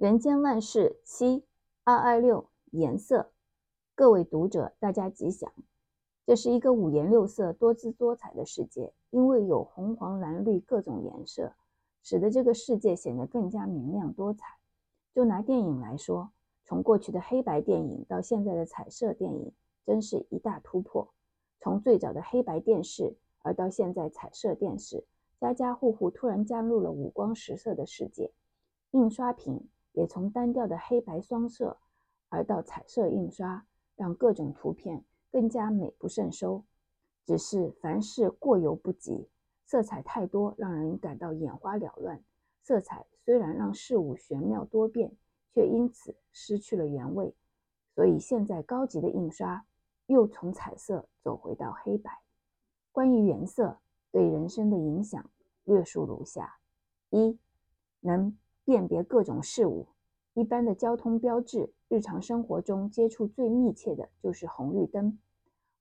人间万事七二二六颜色，各位读者，大家吉祥。这是一个五颜六色、多姿多彩的世界，因为有红黄蓝绿各种颜色，使得这个世界显得更加明亮多彩。就拿电影来说，从过去的黑白电影到现在的彩色电影，真是一大突破。从最早的黑白电视，而到现在彩色电视，家家户户突然加入了五光十色的世界，印刷品。也从单调的黑白双色，而到彩色印刷，让各种图片更加美不胜收。只是凡事过犹不及，色彩太多，让人感到眼花缭乱。色彩虽然让事物玄妙多变，却因此失去了原味。所以现在高级的印刷又从彩色走回到黑白。关于颜色对人生的影响，略述如下：一，能。辨别各种事物，一般的交通标志，日常生活中接触最密切的就是红绿灯。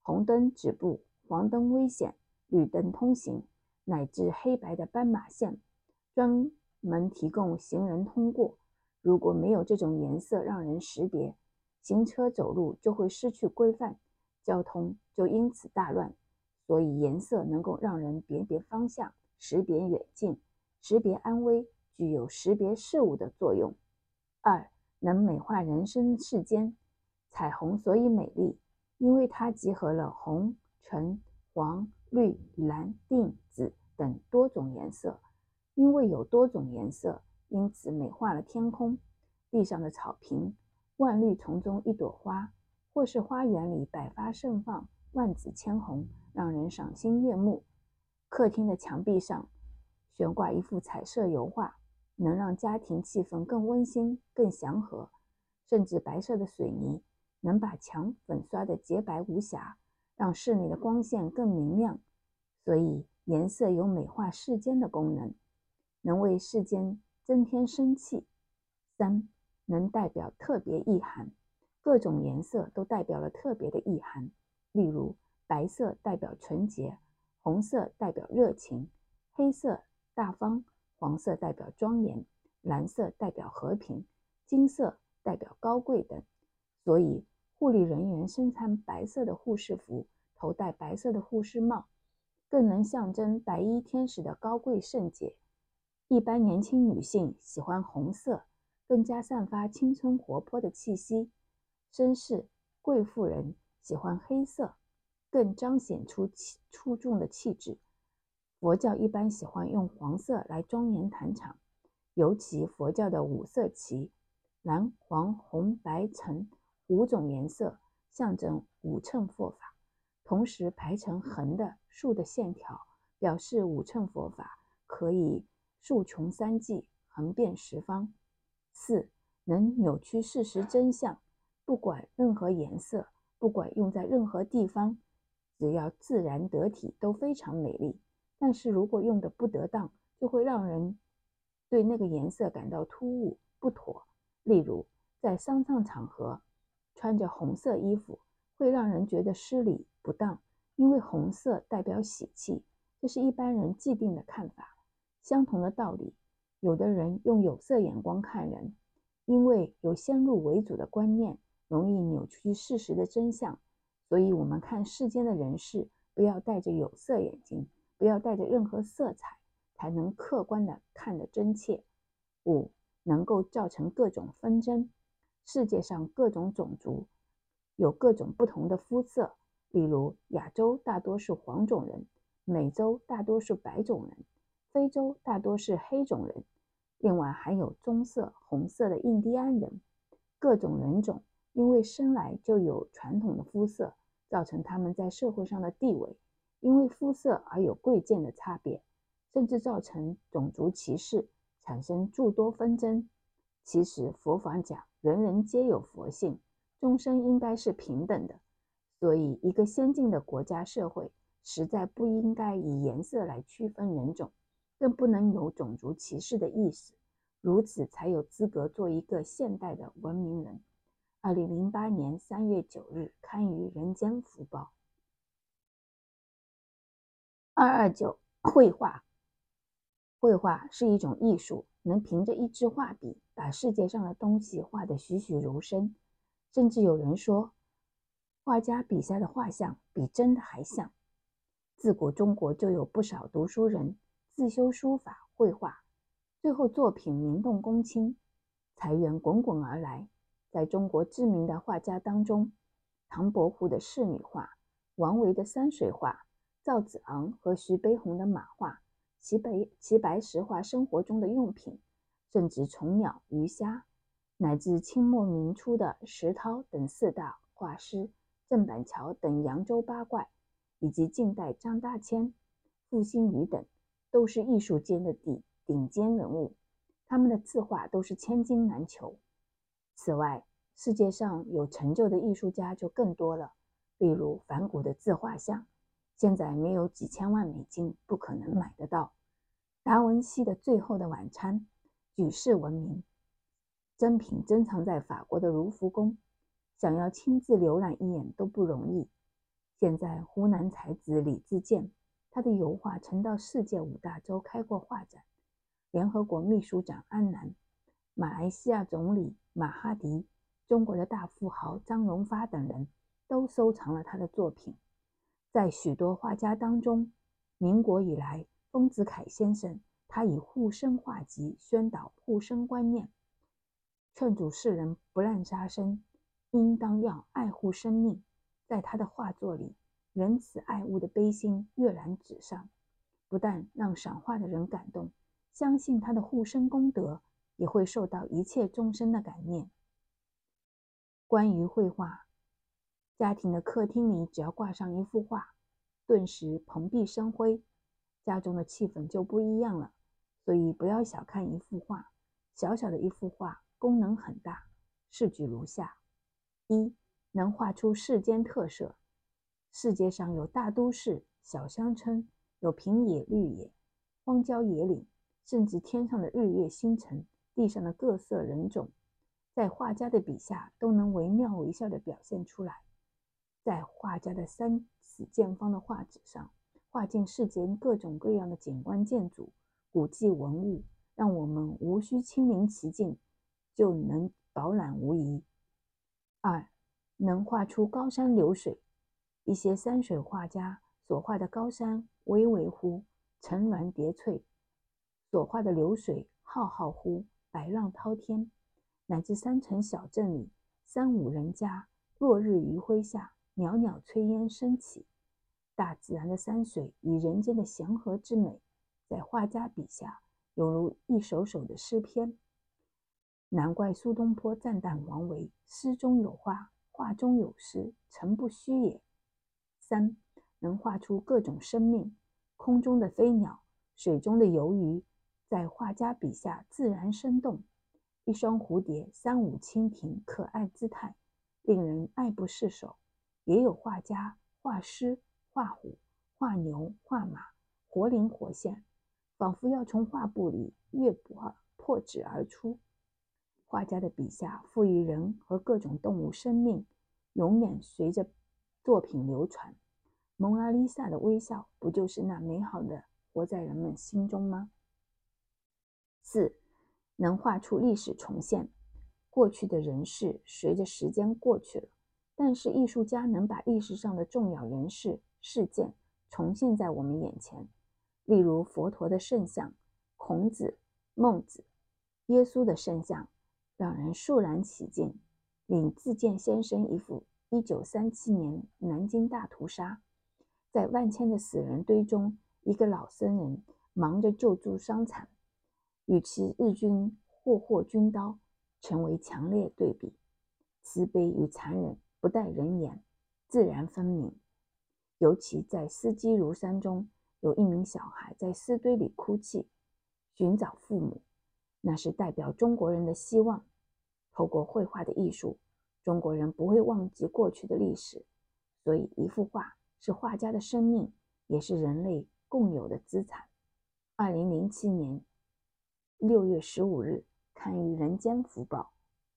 红灯止步，黄灯危险，绿灯通行，乃至黑白的斑马线，专门提供行人通过。如果没有这种颜色让人识别，行车走路就会失去规范，交通就因此大乱。所以颜色能够让人辨别方向，识别远近，识别安危。具有识别事物的作用。二，能美化人生世间。彩虹所以美丽，因为它集合了红、橙、黄、绿、蓝、靛、紫等多种颜色。因为有多种颜色，因此美化了天空、地上的草坪、万绿丛中一朵花，或是花园里百花盛放、万紫千红，让人赏心悦目。客厅的墙壁上悬挂一幅彩色油画。能让家庭气氛更温馨、更祥和，甚至白色的水泥能把墙粉刷得洁白无瑕，让室内的光线更明亮。所以，颜色有美化世间的功能，能为世间增添生气。三，能代表特别意涵，各种颜色都代表了特别的意涵。例如，白色代表纯洁，红色代表热情，黑色大方。黄色代表庄严，蓝色代表和平，金色代表高贵等。所以，护理人员身穿白色的护士服，头戴白色的护士帽，更能象征白衣天使的高贵圣洁。一般年轻女性喜欢红色，更加散发青春活泼的气息；绅士、贵妇人喜欢黑色，更彰显出出众的气质。佛教一般喜欢用黄色来庄严坛场，尤其佛教的五色旗，蓝、黄、红、白、橙五种颜色象征五乘佛法，同时排成横的、竖的线条，表示五乘佛法可以竖穷三际，横遍十方。四，能扭曲事实真相，不管任何颜色，不管用在任何地方，只要自然得体，都非常美丽。但是如果用的不得当，就会让人对那个颜色感到突兀不妥。例如，在丧葬场合，穿着红色衣服会让人觉得失礼不当，因为红色代表喜气，这是一般人既定的看法。相同的道理，有的人用有色眼光看人，因为有先入为主的观念，容易扭曲事实的真相。所以，我们看世间的人事，不要戴着有色眼镜。不要带着任何色彩，才能客观地看得真切。五，能够造成各种纷争。世界上各种种族有各种不同的肤色，例如亚洲大多数黄种人，美洲大多数白种人，非洲大多是黑种人，另外还有棕色、红色的印第安人。各种人种因为生来就有传统的肤色，造成他们在社会上的地位。因为肤色而有贵贱的差别，甚至造成种族歧视，产生诸多纷争。其实佛法讲人人皆有佛性，众生应该是平等的。所以，一个先进的国家社会实在不应该以颜色来区分人种，更不能有种族歧视的意识，如此才有资格做一个现代的文明人。二零零八年三月九日刊于《人间福报》。二二九，绘画。绘画是一种艺术，能凭着一支画笔把世界上的东西画得栩栩如生，甚至有人说，画家笔下的画像比真的还像。自古中国就有不少读书人自修书法、绘画，最后作品名动公卿，财源滚滚而来。在中国知名的画家当中，唐伯虎的仕女画、王维的山水画、赵子昂和徐悲鸿的马画、齐白齐白石画生活中的用品，甚至虫鸟、鱼虾，乃至清末明初的石涛等四大画师，郑板桥等扬州八怪。以及近代张大千、傅心畬等，都是艺术界的顶顶尖人物，他们的字画都是千金难求。此外，世界上有成就的艺术家就更多了，例如梵谷的自画像，现在没有几千万美金不可能买得到。达文西的《最后的晚餐》举世闻名，珍品珍藏在法国的卢浮宫，想要亲自浏览一眼都不容易。现在，湖南才子李自健，他的油画曾到世界五大洲开过画展。联合国秘书长安南、马来西亚总理马哈迪、中国的大富豪张荣发等人都收藏了他的作品。在许多画家当中，民国以来，丰子恺先生他以护生画集宣导护生观念，劝阻世人不滥杀生，应当要爱护生命。在他的画作里，仁慈爱物的悲心跃然纸上，不但让赏画的人感动，相信他的护生功德也会受到一切众生的感念。关于绘画，家庭的客厅里只要挂上一幅画，顿时蓬荜生辉，家中的气氛就不一样了。所以不要小看一幅画，小小的一幅画功能很大。试举如下：一。能画出世间特色。世界上有大都市、小乡村，有平野绿野、荒郊野岭，甚至天上的日月星辰、地上的各色人种，在画家的笔下都能惟妙惟肖地表现出来。在画家的三尺见方的画纸上，画尽世间各种各样的景观建筑、古迹文物，让我们无需亲临其境，就能饱览无遗。二。能画出高山流水，一些山水画家所画的高山巍巍乎，层峦叠翠；所画的流水浩浩乎，百浪滔天；乃至山城小镇里，三五人家，落日余晖下，袅袅炊烟升起。大自然的山水与人间的祥和之美，在画家笔下犹如一首首的诗篇。难怪苏东坡赞叹王维：“诗中有画。”画中有诗，诚不虚也。三，能画出各种生命，空中的飞鸟，水中的游鱼，在画家笔下自然生动。一双蝴蝶，三五蜻蜓，可爱姿态，令人爱不释手。也有画家画狮、画虎、画牛、画马，活灵活现，仿佛要从画布里跃破破纸而出。画家的笔下赋予人和各种动物生命，永远随着作品流传。蒙娜丽莎的微笑，不就是那美好的活在人们心中吗？四，能画出历史重现。过去的人事随着时间过去了，但是艺术家能把历史上的重要人事事件重现在我们眼前。例如佛陀的圣像、孔子、孟子、耶稣的圣像。让人肃然起敬。领自健先生一幅一九三七年南京大屠杀，在万千的死人堆中，一个老僧人忙着救助伤残，与其日军霍霍军刀成为强烈对比。慈悲与残忍不待人言，自然分明。尤其在丝积如山中，有一名小孩在尸堆里哭泣，寻找父母。那是代表中国人的希望。透过绘画的艺术，中国人不会忘记过去的历史。所以，一幅画是画家的生命，也是人类共有的资产。二零零七年六月十五日，刊于《人间福报》。